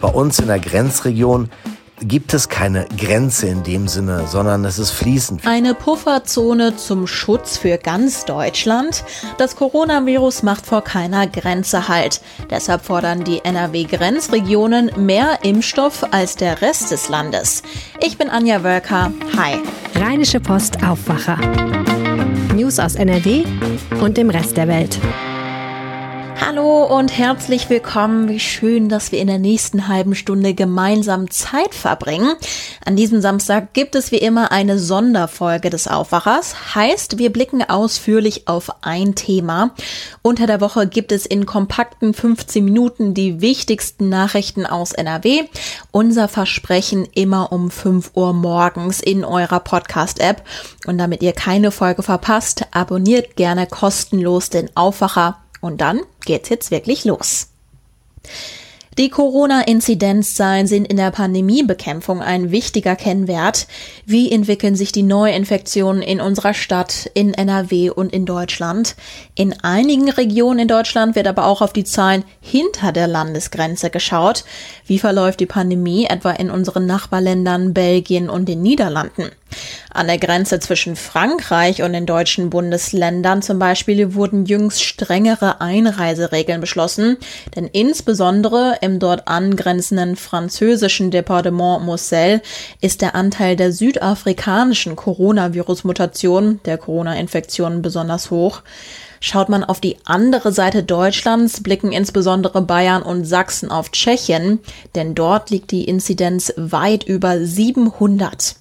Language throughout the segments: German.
bei uns in der Grenzregion gibt es keine Grenze in dem Sinne, sondern es ist fließend. Eine Pufferzone zum Schutz für ganz Deutschland. Das Coronavirus macht vor keiner Grenze Halt. Deshalb fordern die NRW-Grenzregionen mehr Impfstoff als der Rest des Landes. Ich bin Anja Wölker. Hi. Rheinische Post Aufwacher. News aus NRW und dem Rest der Welt. Hallo und herzlich willkommen. Wie schön, dass wir in der nächsten halben Stunde gemeinsam Zeit verbringen. An diesem Samstag gibt es wie immer eine Sonderfolge des Aufwachers. Heißt, wir blicken ausführlich auf ein Thema. Unter der Woche gibt es in kompakten 15 Minuten die wichtigsten Nachrichten aus NRW. Unser Versprechen immer um 5 Uhr morgens in eurer Podcast-App. Und damit ihr keine Folge verpasst, abonniert gerne kostenlos den Aufwacher und dann geht's jetzt wirklich los. Die Corona-Inzidenzzahlen sind in der Pandemiebekämpfung ein wichtiger Kennwert. Wie entwickeln sich die Neuinfektionen in unserer Stadt, in NRW und in Deutschland? In einigen Regionen in Deutschland wird aber auch auf die Zahlen hinter der Landesgrenze geschaut. Wie verläuft die Pandemie etwa in unseren Nachbarländern Belgien und den Niederlanden? An der Grenze zwischen Frankreich und den deutschen Bundesländern zum Beispiel wurden jüngst strengere Einreiseregeln beschlossen, denn insbesondere im dort angrenzenden französischen Departement Moselle ist der Anteil der südafrikanischen Coronavirus-Mutation, der Corona-Infektionen, besonders hoch. Schaut man auf die andere Seite Deutschlands, blicken insbesondere Bayern und Sachsen auf Tschechien, denn dort liegt die Inzidenz weit über 700.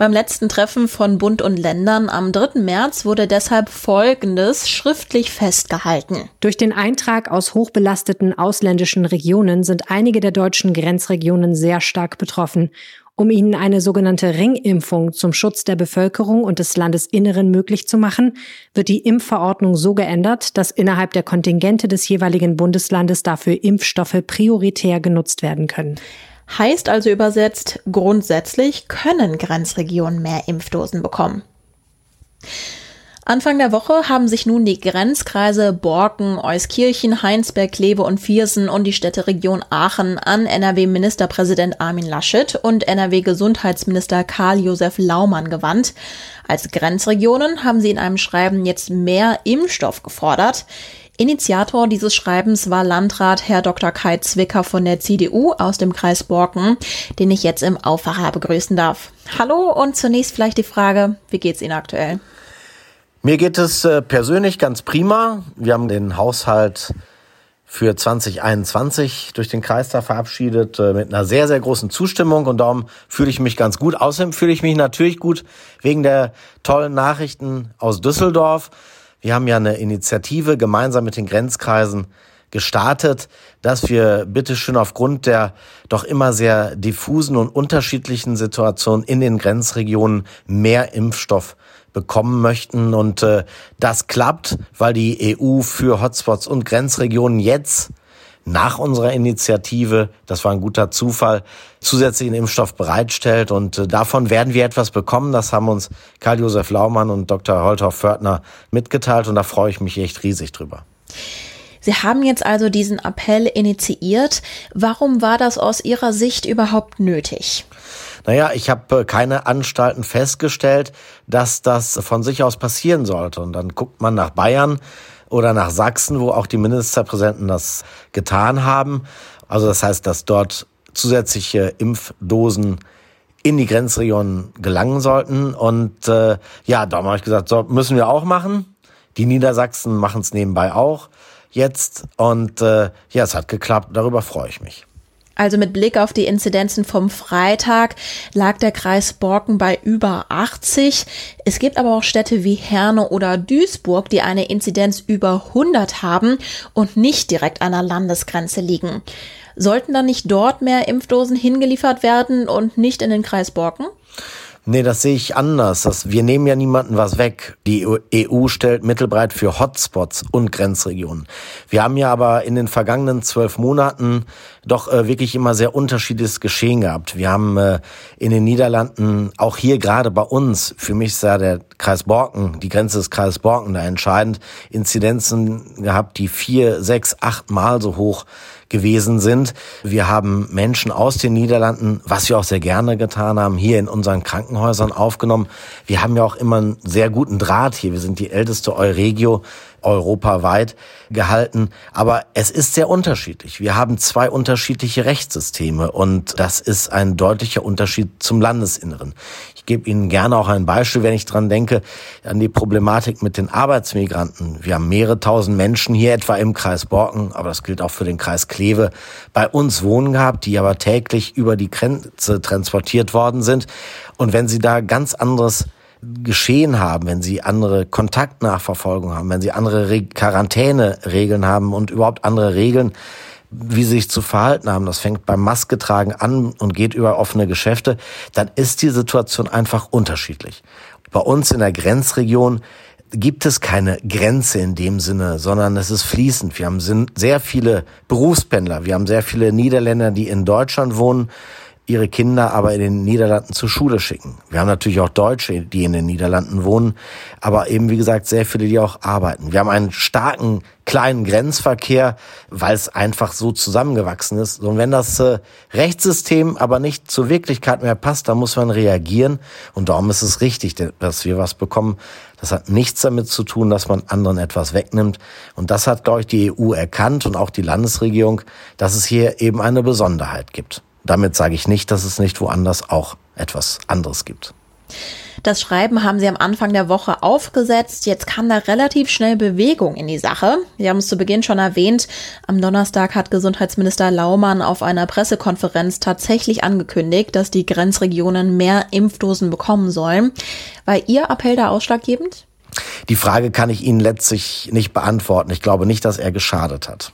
Beim letzten Treffen von Bund und Ländern am 3. März wurde deshalb Folgendes schriftlich festgehalten. Durch den Eintrag aus hochbelasteten ausländischen Regionen sind einige der deutschen Grenzregionen sehr stark betroffen. Um ihnen eine sogenannte Ringimpfung zum Schutz der Bevölkerung und des Landesinneren möglich zu machen, wird die Impfverordnung so geändert, dass innerhalb der Kontingente des jeweiligen Bundeslandes dafür Impfstoffe prioritär genutzt werden können. Heißt also übersetzt, grundsätzlich können Grenzregionen mehr Impfdosen bekommen. Anfang der Woche haben sich nun die Grenzkreise Borken, Euskirchen, Heinsberg, Kleve und Viersen und die Städteregion Aachen an NRW-Ministerpräsident Armin Laschet und NRW-Gesundheitsminister Karl-Josef Laumann gewandt. Als Grenzregionen haben sie in einem Schreiben jetzt mehr Impfstoff gefordert. Initiator dieses Schreibens war Landrat Herr Dr. Kai Zwicker von der CDU aus dem Kreis Borken, den ich jetzt im Aufwacher begrüßen darf. Hallo und zunächst vielleicht die Frage, wie geht's Ihnen aktuell? Mir geht es äh, persönlich ganz prima. Wir haben den Haushalt für 2021 durch den Kreistag verabschiedet äh, mit einer sehr, sehr großen Zustimmung und darum fühle ich mich ganz gut. Außerdem fühle ich mich natürlich gut wegen der tollen Nachrichten aus Düsseldorf. Wir haben ja eine Initiative gemeinsam mit den Grenzkreisen gestartet, dass wir bitteschön aufgrund der doch immer sehr diffusen und unterschiedlichen Situationen in den Grenzregionen mehr Impfstoff bekommen möchten. Und äh, das klappt, weil die EU für Hotspots und Grenzregionen jetzt nach unserer Initiative, das war ein guter Zufall, zusätzlichen Impfstoff bereitstellt. Und äh, davon werden wir etwas bekommen. Das haben uns Karl-Josef Laumann und Dr. Holthoff-Fördner mitgeteilt. Und da freue ich mich echt riesig drüber. Sie haben jetzt also diesen Appell initiiert. Warum war das aus Ihrer Sicht überhaupt nötig? Naja, ich habe äh, keine Anstalten festgestellt, dass das von sich aus passieren sollte. Und dann guckt man nach Bayern oder nach Sachsen, wo auch die Ministerpräsidenten das getan haben. Also das heißt, dass dort zusätzliche Impfdosen in die Grenzregionen gelangen sollten. Und äh, ja, darum habe ich gesagt, so müssen wir auch machen. Die Niedersachsen machen es nebenbei auch jetzt. Und äh, ja, es hat geklappt. Darüber freue ich mich. Also mit Blick auf die Inzidenzen vom Freitag lag der Kreis Borken bei über 80. Es gibt aber auch Städte wie Herne oder Duisburg, die eine Inzidenz über 100 haben und nicht direkt an der Landesgrenze liegen. Sollten dann nicht dort mehr Impfdosen hingeliefert werden und nicht in den Kreis Borken? Nee, das sehe ich anders. Das, wir nehmen ja niemanden was weg. Die EU stellt mittelbreit für Hotspots und Grenzregionen. Wir haben ja aber in den vergangenen zwölf Monaten doch äh, wirklich immer sehr unterschiedliches Geschehen gehabt. Wir haben äh, in den Niederlanden, auch hier gerade bei uns, für mich ist ja der Kreis Borken, die Grenze des Kreises Borken da entscheidend, Inzidenzen gehabt, die vier, sechs, acht Mal so hoch gewesen sind. Wir haben Menschen aus den Niederlanden, was wir auch sehr gerne getan haben, hier in unseren Krankenhäusern aufgenommen. Wir haben ja auch immer einen sehr guten Draht hier. Wir sind die älteste Euregio europaweit gehalten. Aber es ist sehr unterschiedlich. Wir haben zwei unterschiedliche Rechtssysteme und das ist ein deutlicher Unterschied zum Landesinneren. Ich gebe Ihnen gerne auch ein Beispiel, wenn ich dran denke, an die Problematik mit den Arbeitsmigranten. Wir haben mehrere tausend Menschen hier etwa im Kreis Borken, aber das gilt auch für den Kreis Kleve, bei uns wohnen gehabt, die aber täglich über die Grenze transportiert worden sind. Und wenn Sie da ganz anderes Geschehen haben, wenn sie andere Kontaktnachverfolgung haben, wenn sie andere Re Quarantäneregeln haben und überhaupt andere Regeln, wie sie sich zu verhalten haben, das fängt beim Maske tragen an und geht über offene Geschäfte, dann ist die Situation einfach unterschiedlich. Bei uns in der Grenzregion gibt es keine Grenze in dem Sinne, sondern es ist fließend. Wir haben sehr viele Berufspendler, wir haben sehr viele Niederländer, die in Deutschland wohnen ihre Kinder aber in den Niederlanden zur Schule schicken. Wir haben natürlich auch Deutsche, die in den Niederlanden wohnen, aber eben wie gesagt sehr viele, die auch arbeiten. Wir haben einen starken kleinen Grenzverkehr, weil es einfach so zusammengewachsen ist. Und wenn das äh, Rechtssystem aber nicht zur Wirklichkeit mehr passt, dann muss man reagieren. Und darum ist es richtig, dass wir was bekommen. Das hat nichts damit zu tun, dass man anderen etwas wegnimmt. Und das hat, glaube ich, die EU erkannt und auch die Landesregierung, dass es hier eben eine Besonderheit gibt. Damit sage ich nicht, dass es nicht woanders auch etwas anderes gibt. Das Schreiben haben Sie am Anfang der Woche aufgesetzt. Jetzt kam da relativ schnell Bewegung in die Sache. Wir haben es zu Beginn schon erwähnt. Am Donnerstag hat Gesundheitsminister Laumann auf einer Pressekonferenz tatsächlich angekündigt, dass die Grenzregionen mehr Impfdosen bekommen sollen. War Ihr Appell da ausschlaggebend? Die Frage kann ich Ihnen letztlich nicht beantworten. Ich glaube nicht, dass er geschadet hat.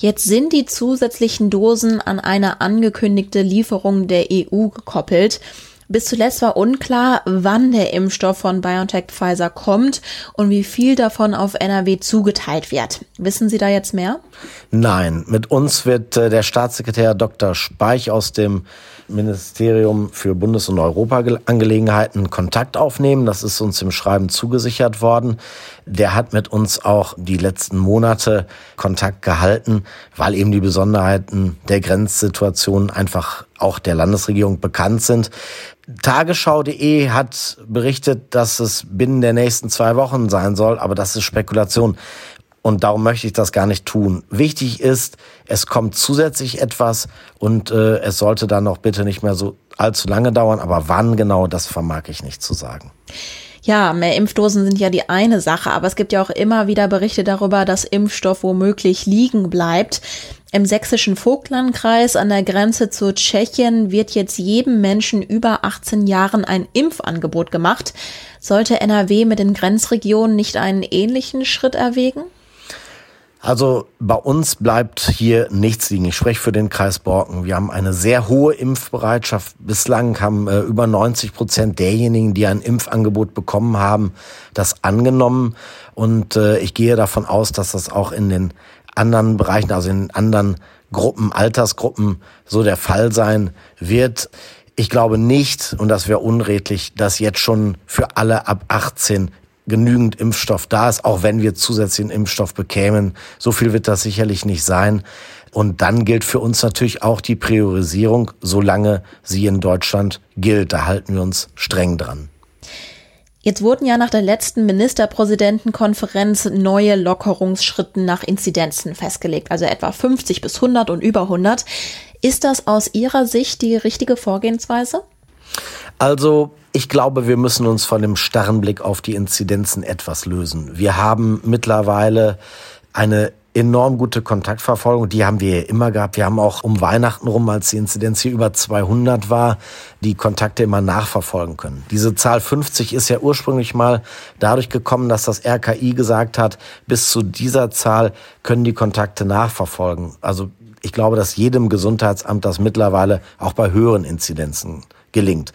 Jetzt sind die zusätzlichen Dosen an eine angekündigte Lieferung der EU gekoppelt. Bis zuletzt war unklar, wann der Impfstoff von BioNTech Pfizer kommt und wie viel davon auf NRW zugeteilt wird. Wissen Sie da jetzt mehr? Nein, mit uns wird äh, der Staatssekretär Dr. Speich aus dem Ministerium für Bundes- und Europaangelegenheiten Kontakt aufnehmen. Das ist uns im Schreiben zugesichert worden. Der hat mit uns auch die letzten Monate Kontakt gehalten, weil eben die Besonderheiten der Grenzsituation einfach auch der Landesregierung bekannt sind. Tagesschau.de hat berichtet, dass es binnen der nächsten zwei Wochen sein soll, aber das ist Spekulation. Und darum möchte ich das gar nicht tun. Wichtig ist, es kommt zusätzlich etwas und äh, es sollte dann noch bitte nicht mehr so allzu lange dauern. Aber wann genau, das vermag ich nicht zu sagen. Ja, mehr Impfdosen sind ja die eine Sache, aber es gibt ja auch immer wieder Berichte darüber, dass Impfstoff womöglich liegen bleibt. Im sächsischen Vogtlandkreis an der Grenze zu Tschechien wird jetzt jedem Menschen über 18 Jahren ein Impfangebot gemacht. Sollte NRW mit den Grenzregionen nicht einen ähnlichen Schritt erwägen? Also bei uns bleibt hier nichts liegen. Ich spreche für den Kreis Borken. Wir haben eine sehr hohe Impfbereitschaft. Bislang haben äh, über 90 Prozent derjenigen, die ein Impfangebot bekommen haben, das angenommen. Und äh, ich gehe davon aus, dass das auch in den anderen Bereichen, also in anderen Gruppen, Altersgruppen so der Fall sein wird. Ich glaube nicht, und das wäre unredlich, dass jetzt schon für alle ab 18 genügend Impfstoff da ist, auch wenn wir zusätzlichen Impfstoff bekämen. So viel wird das sicherlich nicht sein. Und dann gilt für uns natürlich auch die Priorisierung, solange sie in Deutschland gilt. Da halten wir uns streng dran. Jetzt wurden ja nach der letzten Ministerpräsidentenkonferenz neue Lockerungsschritten nach Inzidenzen festgelegt, also etwa 50 bis 100 und über 100. Ist das aus Ihrer Sicht die richtige Vorgehensweise? Also ich glaube, wir müssen uns von dem starren Blick auf die Inzidenzen etwas lösen. Wir haben mittlerweile eine enorm gute Kontaktverfolgung. Die haben wir ja immer gehabt. Wir haben auch um Weihnachten rum, als die Inzidenz hier über 200 war, die Kontakte immer nachverfolgen können. Diese Zahl 50 ist ja ursprünglich mal dadurch gekommen, dass das RKI gesagt hat, bis zu dieser Zahl können die Kontakte nachverfolgen. Also ich glaube, dass jedem Gesundheitsamt das mittlerweile auch bei höheren Inzidenzen gelingt.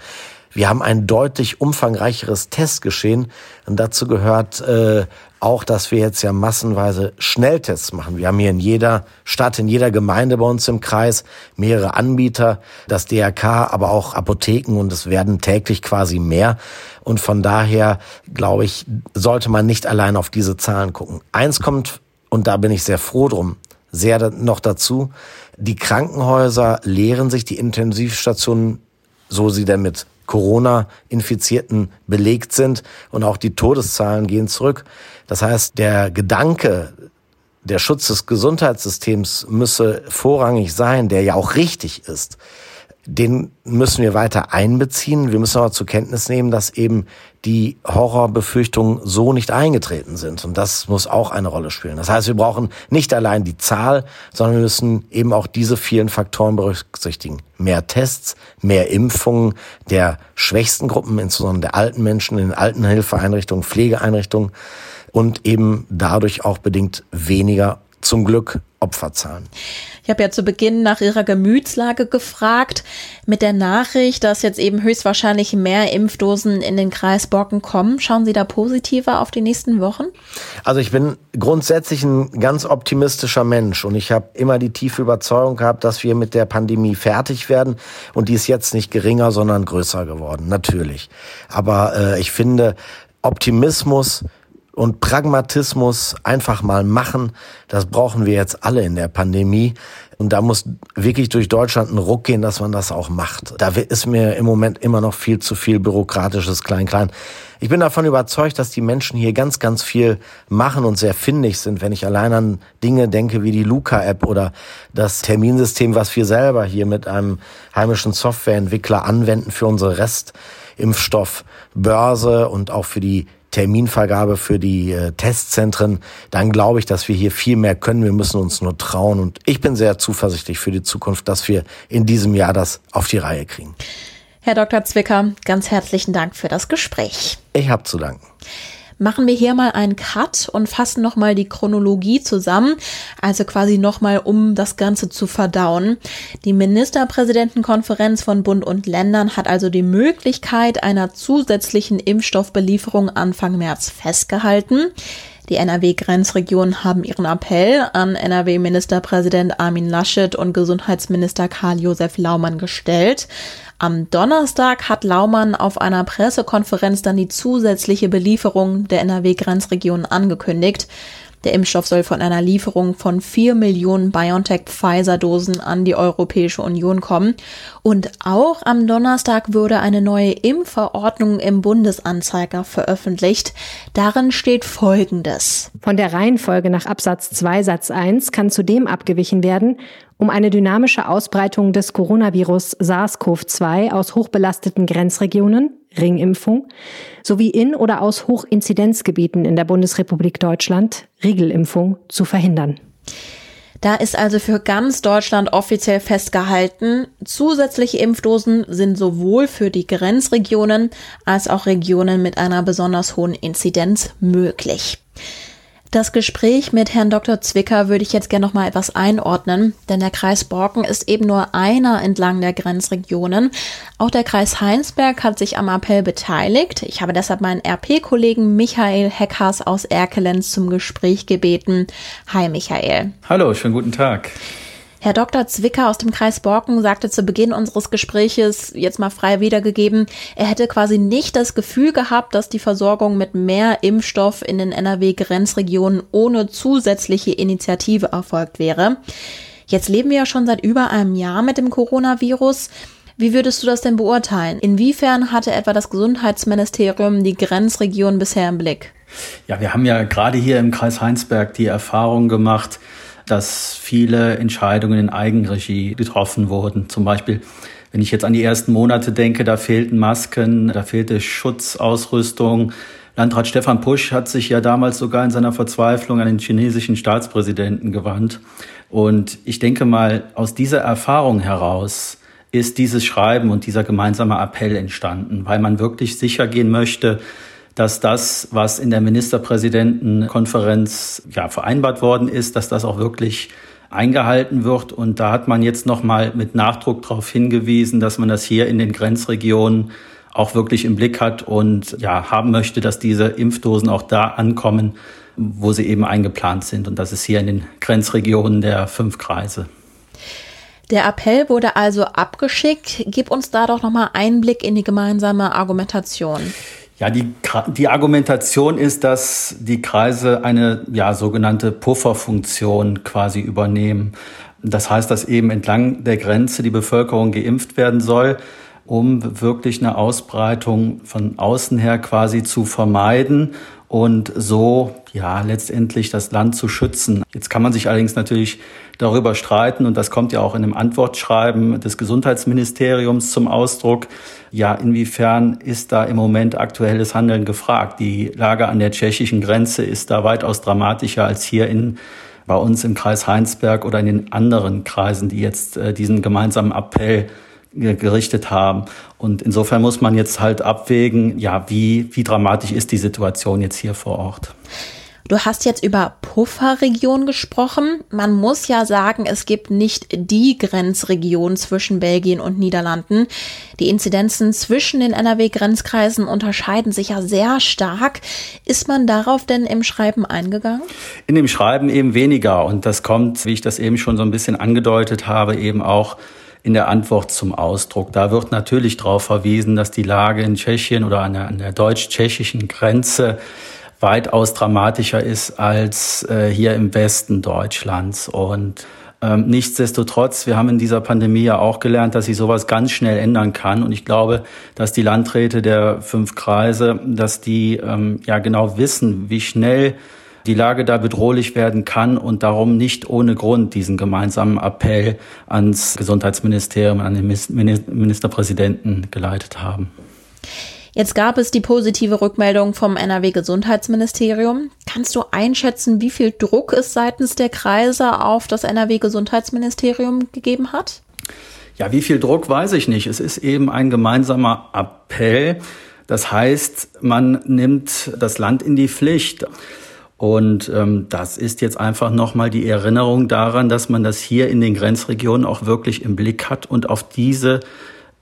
Wir haben ein deutlich umfangreicheres Testgeschehen und dazu gehört äh, auch, dass wir jetzt ja massenweise Schnelltests machen. Wir haben hier in jeder Stadt, in jeder Gemeinde bei uns im Kreis mehrere Anbieter, das DRK, aber auch Apotheken und es werden täglich quasi mehr. Und von daher, glaube ich, sollte man nicht allein auf diese Zahlen gucken. Eins kommt, und da bin ich sehr froh drum, sehr noch dazu. Die Krankenhäuser leeren sich, die Intensivstationen, so sie denn mit Corona-Infizierten belegt sind und auch die Todeszahlen gehen zurück. Das heißt, der Gedanke, der Schutz des Gesundheitssystems müsse vorrangig sein, der ja auch richtig ist den müssen wir weiter einbeziehen. Wir müssen aber zur Kenntnis nehmen, dass eben die Horrorbefürchtungen so nicht eingetreten sind. Und das muss auch eine Rolle spielen. Das heißt, wir brauchen nicht allein die Zahl, sondern wir müssen eben auch diese vielen Faktoren berücksichtigen. Mehr Tests, mehr Impfungen der schwächsten Gruppen, insbesondere der alten Menschen in Altenhilfeeinrichtungen, Pflegeeinrichtungen und eben dadurch auch bedingt weniger zum Glück Opferzahlen. Ich habe ja zu Beginn nach Ihrer Gemütslage gefragt, mit der Nachricht, dass jetzt eben höchstwahrscheinlich mehr Impfdosen in den Kreis Borken kommen. Schauen Sie da positiver auf die nächsten Wochen? Also ich bin grundsätzlich ein ganz optimistischer Mensch und ich habe immer die tiefe Überzeugung gehabt, dass wir mit der Pandemie fertig werden und die ist jetzt nicht geringer, sondern größer geworden, natürlich. Aber äh, ich finde, Optimismus und Pragmatismus einfach mal machen, das brauchen wir jetzt alle in der Pandemie. Und da muss wirklich durch Deutschland ein Ruck gehen, dass man das auch macht. Da ist mir im Moment immer noch viel zu viel bürokratisches Klein-Klein. Ich bin davon überzeugt, dass die Menschen hier ganz, ganz viel machen und sehr findig sind, wenn ich allein an Dinge denke wie die Luca-App oder das Terminsystem, was wir selber hier mit einem heimischen Softwareentwickler anwenden für unsere Restimpfstoffbörse und auch für die Terminvergabe für die äh, Testzentren, dann glaube ich, dass wir hier viel mehr können. Wir müssen uns nur trauen. Und ich bin sehr zuversichtlich für die Zukunft, dass wir in diesem Jahr das auf die Reihe kriegen. Herr Dr. Zwicker, ganz herzlichen Dank für das Gespräch. Ich habe zu danken machen wir hier mal einen Cut und fassen nochmal die Chronologie zusammen, also quasi nochmal, um das Ganze zu verdauen. Die Ministerpräsidentenkonferenz von Bund und Ländern hat also die Möglichkeit einer zusätzlichen Impfstoffbelieferung Anfang März festgehalten. Die NRW-Grenzregionen haben ihren Appell an NRW-Ministerpräsident Armin Laschet und Gesundheitsminister Karl-Josef Laumann gestellt. Am Donnerstag hat Laumann auf einer Pressekonferenz dann die zusätzliche Belieferung der NRW-Grenzregion angekündigt. Der Impfstoff soll von einer Lieferung von vier Millionen BioNTech-Pfizer-Dosen an die Europäische Union kommen. Und auch am Donnerstag wurde eine neue Impfverordnung im Bundesanzeiger veröffentlicht. Darin steht Folgendes. Von der Reihenfolge nach Absatz 2 Satz 1 kann zudem abgewichen werden, um eine dynamische Ausbreitung des Coronavirus SARS-CoV-2 aus hochbelasteten Grenzregionen, Ringimpfung, sowie in oder aus Hochinzidenzgebieten in der Bundesrepublik Deutschland, Riegelimpfung, zu verhindern. Da ist also für ganz Deutschland offiziell festgehalten, zusätzliche Impfdosen sind sowohl für die Grenzregionen als auch Regionen mit einer besonders hohen Inzidenz möglich. Das Gespräch mit Herrn Dr. Zwicker würde ich jetzt gerne noch mal etwas einordnen, denn der Kreis Borken ist eben nur einer entlang der Grenzregionen. Auch der Kreis Heinsberg hat sich am Appell beteiligt. Ich habe deshalb meinen RP-Kollegen Michael Heckhaus aus Erkelenz zum Gespräch gebeten. Hi Michael. Hallo, schönen guten Tag. Herr Dr. Zwicker aus dem Kreis Borken sagte zu Beginn unseres Gespräches, jetzt mal frei wiedergegeben, er hätte quasi nicht das Gefühl gehabt, dass die Versorgung mit mehr Impfstoff in den NRW-Grenzregionen ohne zusätzliche Initiative erfolgt wäre. Jetzt leben wir ja schon seit über einem Jahr mit dem Coronavirus. Wie würdest du das denn beurteilen? Inwiefern hatte etwa das Gesundheitsministerium die Grenzregion bisher im Blick? Ja, wir haben ja gerade hier im Kreis Heinsberg die Erfahrung gemacht, dass viele Entscheidungen in Eigenregie getroffen wurden. Zum Beispiel, wenn ich jetzt an die ersten Monate denke, da fehlten Masken, da fehlte Schutzausrüstung. Landrat Stefan Pusch hat sich ja damals sogar in seiner Verzweiflung an den chinesischen Staatspräsidenten gewandt. Und ich denke mal, aus dieser Erfahrung heraus ist dieses Schreiben und dieser gemeinsame Appell entstanden, weil man wirklich sicher gehen möchte, dass das, was in der Ministerpräsidentenkonferenz ja, vereinbart worden ist, dass das auch wirklich eingehalten wird. Und da hat man jetzt nochmal mit Nachdruck darauf hingewiesen, dass man das hier in den Grenzregionen auch wirklich im Blick hat und ja, haben möchte, dass diese Impfdosen auch da ankommen, wo sie eben eingeplant sind. Und das ist hier in den Grenzregionen der fünf Kreise. Der Appell wurde also abgeschickt. Gib uns da doch nochmal Einblick in die gemeinsame Argumentation. Ja, die, die Argumentation ist, dass die Kreise eine ja, sogenannte Pufferfunktion quasi übernehmen. Das heißt, dass eben entlang der Grenze die Bevölkerung geimpft werden soll, um wirklich eine Ausbreitung von außen her quasi zu vermeiden und so ja letztendlich das Land zu schützen. Jetzt kann man sich allerdings natürlich darüber streiten und das kommt ja auch in dem Antwortschreiben des Gesundheitsministeriums zum Ausdruck. Ja, inwiefern ist da im Moment aktuelles Handeln gefragt? Die Lage an der tschechischen Grenze ist da weitaus dramatischer als hier in bei uns im Kreis Heinsberg oder in den anderen Kreisen, die jetzt äh, diesen gemeinsamen Appell gerichtet haben. Und insofern muss man jetzt halt abwägen, ja, wie, wie dramatisch ist die Situation jetzt hier vor Ort. Du hast jetzt über Pufferregion gesprochen. Man muss ja sagen, es gibt nicht die Grenzregion zwischen Belgien und Niederlanden. Die Inzidenzen zwischen den NRW-Grenzkreisen unterscheiden sich ja sehr stark. Ist man darauf denn im Schreiben eingegangen? In dem Schreiben eben weniger. Und das kommt, wie ich das eben schon so ein bisschen angedeutet habe, eben auch in der Antwort zum Ausdruck. Da wird natürlich darauf verwiesen, dass die Lage in Tschechien oder an der, der deutsch-tschechischen Grenze weitaus dramatischer ist als äh, hier im Westen Deutschlands. Und ähm, nichtsdestotrotz, wir haben in dieser Pandemie ja auch gelernt, dass sich sowas ganz schnell ändern kann. Und ich glaube, dass die Landräte der fünf Kreise, dass die ähm, ja genau wissen, wie schnell die Lage da bedrohlich werden kann und darum nicht ohne Grund diesen gemeinsamen Appell ans Gesundheitsministerium, an den Ministerpräsidenten geleitet haben. Jetzt gab es die positive Rückmeldung vom NRW-Gesundheitsministerium. Kannst du einschätzen, wie viel Druck es seitens der Kreise auf das NRW-Gesundheitsministerium gegeben hat? Ja, wie viel Druck weiß ich nicht. Es ist eben ein gemeinsamer Appell. Das heißt, man nimmt das Land in die Pflicht. Und ähm, das ist jetzt einfach nochmal die Erinnerung daran, dass man das hier in den Grenzregionen auch wirklich im Blick hat und auf diese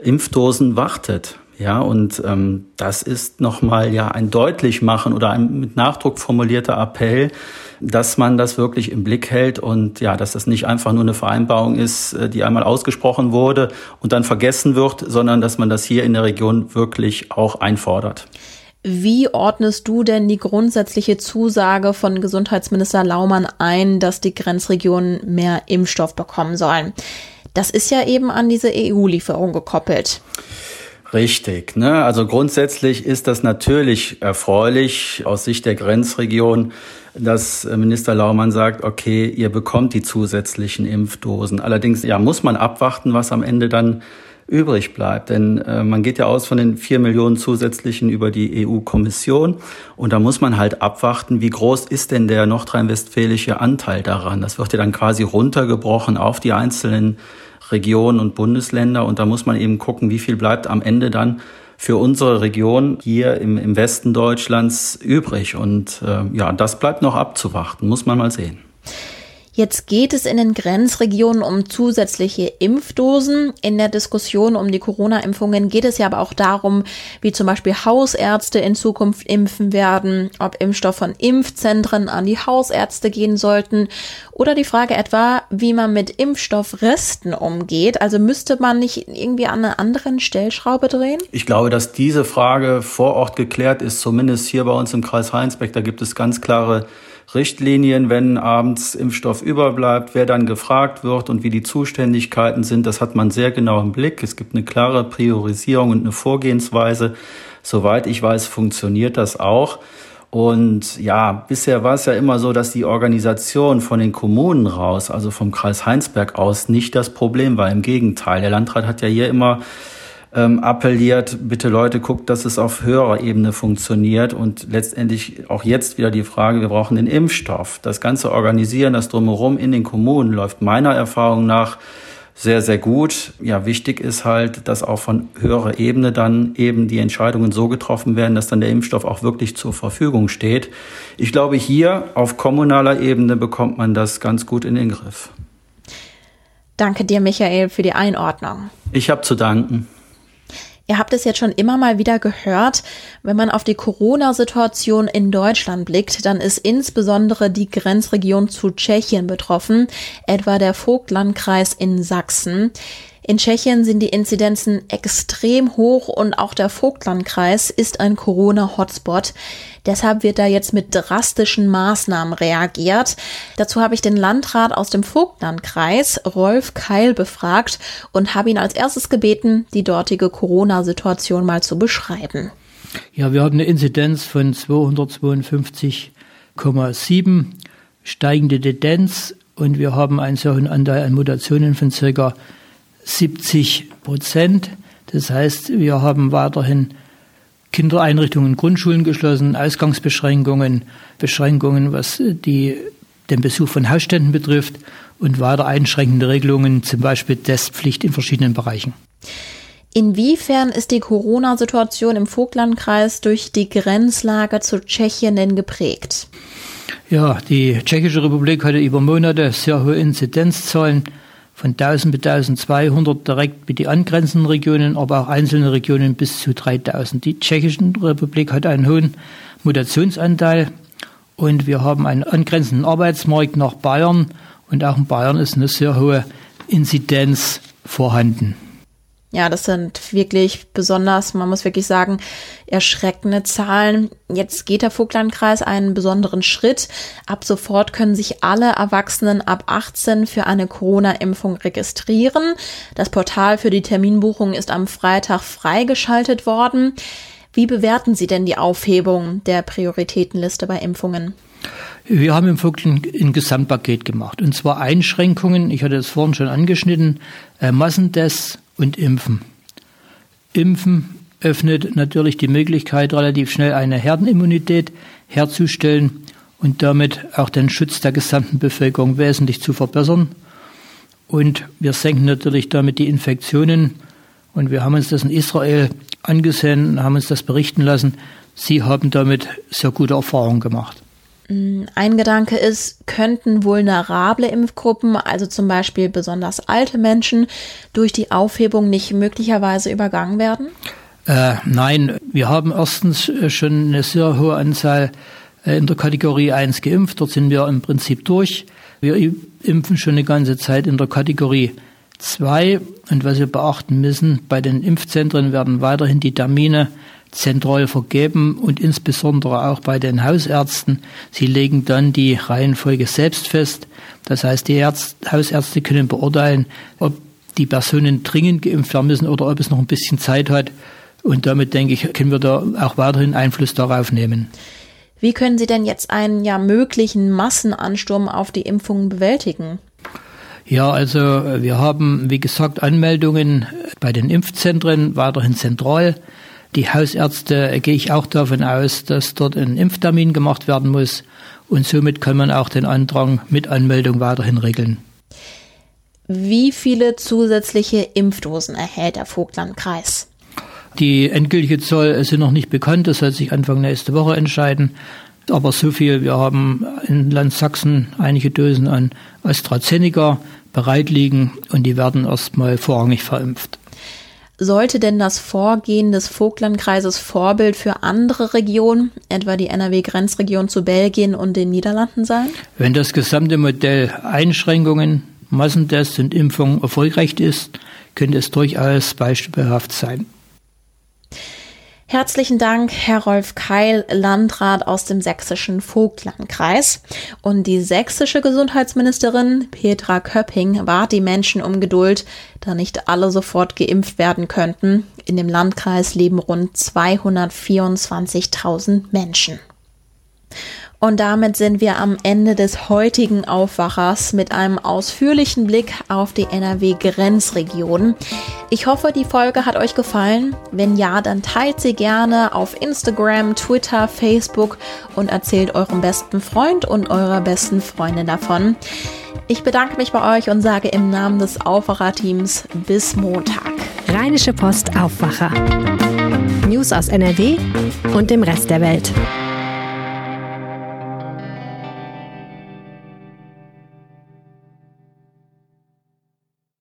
Impfdosen wartet. Ja, und ähm, das ist nochmal ja ein Deutlichmachen oder ein mit Nachdruck formulierter Appell, dass man das wirklich im Blick hält und ja, dass das nicht einfach nur eine Vereinbarung ist, äh, die einmal ausgesprochen wurde und dann vergessen wird, sondern dass man das hier in der Region wirklich auch einfordert. Wie ordnest du denn die grundsätzliche Zusage von Gesundheitsminister Laumann ein, dass die Grenzregionen mehr Impfstoff bekommen sollen? Das ist ja eben an diese EU-Lieferung gekoppelt. Richtig. Ne? Also grundsätzlich ist das natürlich erfreulich aus Sicht der Grenzregion, dass Minister Laumann sagt, okay, ihr bekommt die zusätzlichen Impfdosen. Allerdings ja, muss man abwarten, was am Ende dann übrig bleibt. Denn äh, man geht ja aus von den vier Millionen zusätzlichen über die EU-Kommission. Und da muss man halt abwarten, wie groß ist denn der nordrhein-westfälische Anteil daran. Das wird ja dann quasi runtergebrochen auf die einzelnen Regionen und Bundesländer. Und da muss man eben gucken, wie viel bleibt am Ende dann für unsere Region hier im, im Westen Deutschlands übrig. Und äh, ja, das bleibt noch abzuwarten, muss man mal sehen. Jetzt geht es in den Grenzregionen um zusätzliche Impfdosen. In der Diskussion um die Corona-Impfungen geht es ja aber auch darum, wie zum Beispiel Hausärzte in Zukunft impfen werden, ob Impfstoff von Impfzentren an die Hausärzte gehen sollten oder die Frage etwa, wie man mit Impfstoffresten umgeht. Also müsste man nicht irgendwie an einer anderen Stellschraube drehen? Ich glaube, dass diese Frage vor Ort geklärt ist, zumindest hier bei uns im Kreis Heinsbeck. Da gibt es ganz klare Richtlinien, wenn abends Impfstoff überbleibt, wer dann gefragt wird und wie die Zuständigkeiten sind, das hat man sehr genau im Blick. Es gibt eine klare Priorisierung und eine Vorgehensweise. Soweit ich weiß, funktioniert das auch. Und ja, bisher war es ja immer so, dass die Organisation von den Kommunen raus, also vom Kreis Heinsberg aus, nicht das Problem war. Im Gegenteil, der Landrat hat ja hier immer ähm, appelliert, bitte Leute, guckt, dass es auf höherer Ebene funktioniert und letztendlich auch jetzt wieder die Frage, wir brauchen den Impfstoff. Das ganze Organisieren, das drumherum in den Kommunen läuft meiner Erfahrung nach sehr, sehr gut. Ja, wichtig ist halt, dass auch von höherer Ebene dann eben die Entscheidungen so getroffen werden, dass dann der Impfstoff auch wirklich zur Verfügung steht. Ich glaube, hier auf kommunaler Ebene bekommt man das ganz gut in den Griff. Danke dir, Michael, für die Einordnung. Ich habe zu danken. Ihr habt es jetzt schon immer mal wieder gehört, wenn man auf die Corona-Situation in Deutschland blickt, dann ist insbesondere die Grenzregion zu Tschechien betroffen, etwa der Vogtlandkreis in Sachsen. In Tschechien sind die Inzidenzen extrem hoch und auch der Vogtlandkreis ist ein Corona-Hotspot. Deshalb wird da jetzt mit drastischen Maßnahmen reagiert. Dazu habe ich den Landrat aus dem Vogtlandkreis, Rolf Keil, befragt und habe ihn als erstes gebeten, die dortige Corona-Situation mal zu beschreiben. Ja, wir haben eine Inzidenz von 252,7, steigende Tendenz und wir haben einen hohen Anteil an Mutationen von circa 70 Prozent. Das heißt, wir haben weiterhin Kindereinrichtungen, Grundschulen geschlossen, Ausgangsbeschränkungen, Beschränkungen, was die, den Besuch von Hausständen betrifft und weiter einschränkende Regelungen, zum Beispiel Testpflicht in verschiedenen Bereichen. Inwiefern ist die Corona-Situation im Vogtlandkreis durch die Grenzlage zu Tschechien denn geprägt? Ja, die Tschechische Republik hatte über Monate sehr hohe Inzidenzzahlen von 1000 bis 1200 direkt mit die angrenzenden Regionen, aber auch einzelne Regionen bis zu 3000. Die Tschechische Republik hat einen hohen Mutationsanteil und wir haben einen angrenzenden Arbeitsmarkt nach Bayern und auch in Bayern ist eine sehr hohe Inzidenz vorhanden. Ja, das sind wirklich besonders, man muss wirklich sagen, erschreckende Zahlen. Jetzt geht der Vogtlandkreis einen besonderen Schritt. Ab sofort können sich alle Erwachsenen ab 18 für eine Corona-Impfung registrieren. Das Portal für die Terminbuchung ist am Freitag freigeschaltet worden. Wie bewerten Sie denn die Aufhebung der Prioritätenliste bei Impfungen? Wir haben im Vogtland ein Gesamtpaket gemacht. Und zwar Einschränkungen, ich hatte es vorhin schon angeschnitten, äh, Massentests, und Impfen. Impfen öffnet natürlich die Möglichkeit, relativ schnell eine Herdenimmunität herzustellen und damit auch den Schutz der gesamten Bevölkerung wesentlich zu verbessern. Und wir senken natürlich damit die Infektionen. Und wir haben uns das in Israel angesehen, haben uns das berichten lassen. Sie haben damit sehr gute Erfahrungen gemacht. Mm, ein Gedanke ist, könnten vulnerable Impfgruppen, also zum Beispiel besonders alte Menschen, durch die Aufhebung nicht möglicherweise übergangen werden? Äh, nein, wir haben erstens äh, schon eine sehr hohe Anzahl äh, in der Kategorie 1 geimpft. Dort sind wir im Prinzip durch. Wir impfen schon eine ganze Zeit in der Kategorie 2. Und was wir beachten müssen, bei den Impfzentren werden weiterhin die Termine zentral vergeben und insbesondere auch bei den Hausärzten. Sie legen dann die Reihenfolge selbst fest. Das heißt, die Ärzt Hausärzte können beurteilen, ob die Personen dringend geimpft werden müssen oder ob es noch ein bisschen Zeit hat. Und damit, denke ich, können wir da auch weiterhin Einfluss darauf nehmen. Wie können Sie denn jetzt einen ja möglichen Massenansturm auf die Impfungen bewältigen? Ja, also wir haben, wie gesagt, Anmeldungen bei den Impfzentren weiterhin zentral. Die Hausärzte äh, gehe ich auch davon aus, dass dort ein Impftermin gemacht werden muss und somit kann man auch den Antrag mit Anmeldung weiterhin regeln. Wie viele zusätzliche Impfdosen erhält der Vogtlandkreis? Die endgültige Zahl sind noch nicht bekannt, das soll sich Anfang nächste Woche entscheiden. Aber so viel, wir haben in Land Sachsen einige Dosen an AstraZeneca bereit liegen und die werden erstmal vorrangig verimpft. Sollte denn das Vorgehen des Vogtlandkreises Vorbild für andere Regionen, etwa die NRW-Grenzregion zu Belgien und den Niederlanden sein? Wenn das gesamte Modell Einschränkungen, Massentests und Impfungen erfolgreich ist, könnte es durchaus beispielhaft sein. Herzlichen Dank, Herr Rolf Keil, Landrat aus dem sächsischen Vogtlandkreis. Und die sächsische Gesundheitsministerin Petra Köpping bat die Menschen um Geduld, da nicht alle sofort geimpft werden könnten. In dem Landkreis leben rund 224.000 Menschen. Und damit sind wir am Ende des heutigen Aufwachers mit einem ausführlichen Blick auf die NRW-Grenzregion. Ich hoffe, die Folge hat euch gefallen. Wenn ja, dann teilt sie gerne auf Instagram, Twitter, Facebook und erzählt eurem besten Freund und eurer besten Freundin davon. Ich bedanke mich bei euch und sage im Namen des Aufwacher-Teams bis Montag. Rheinische Post Aufwacher. News aus NRW und dem Rest der Welt.